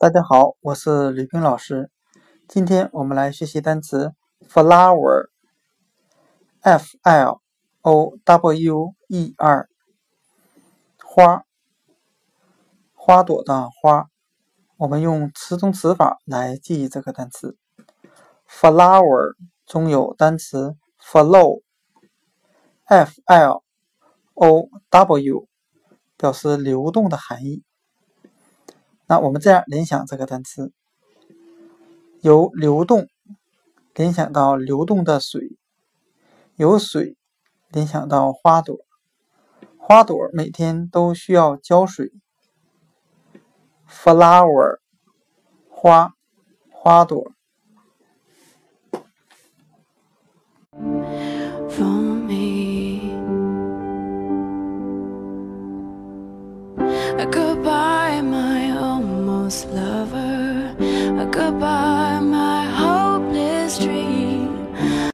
大家好，我是吕冰老师。今天我们来学习单词 flower，f l o w e r，花，花朵的花。我们用词中词法来记忆这个单词。flower 中有单词 flow，f l o w，表示流动的含义。那我们这样联想这个单词，由流动联想到流动的水，由水联想到花朵，花朵每天都需要浇水。flower 花花朵。Goodbye, my a goodbye.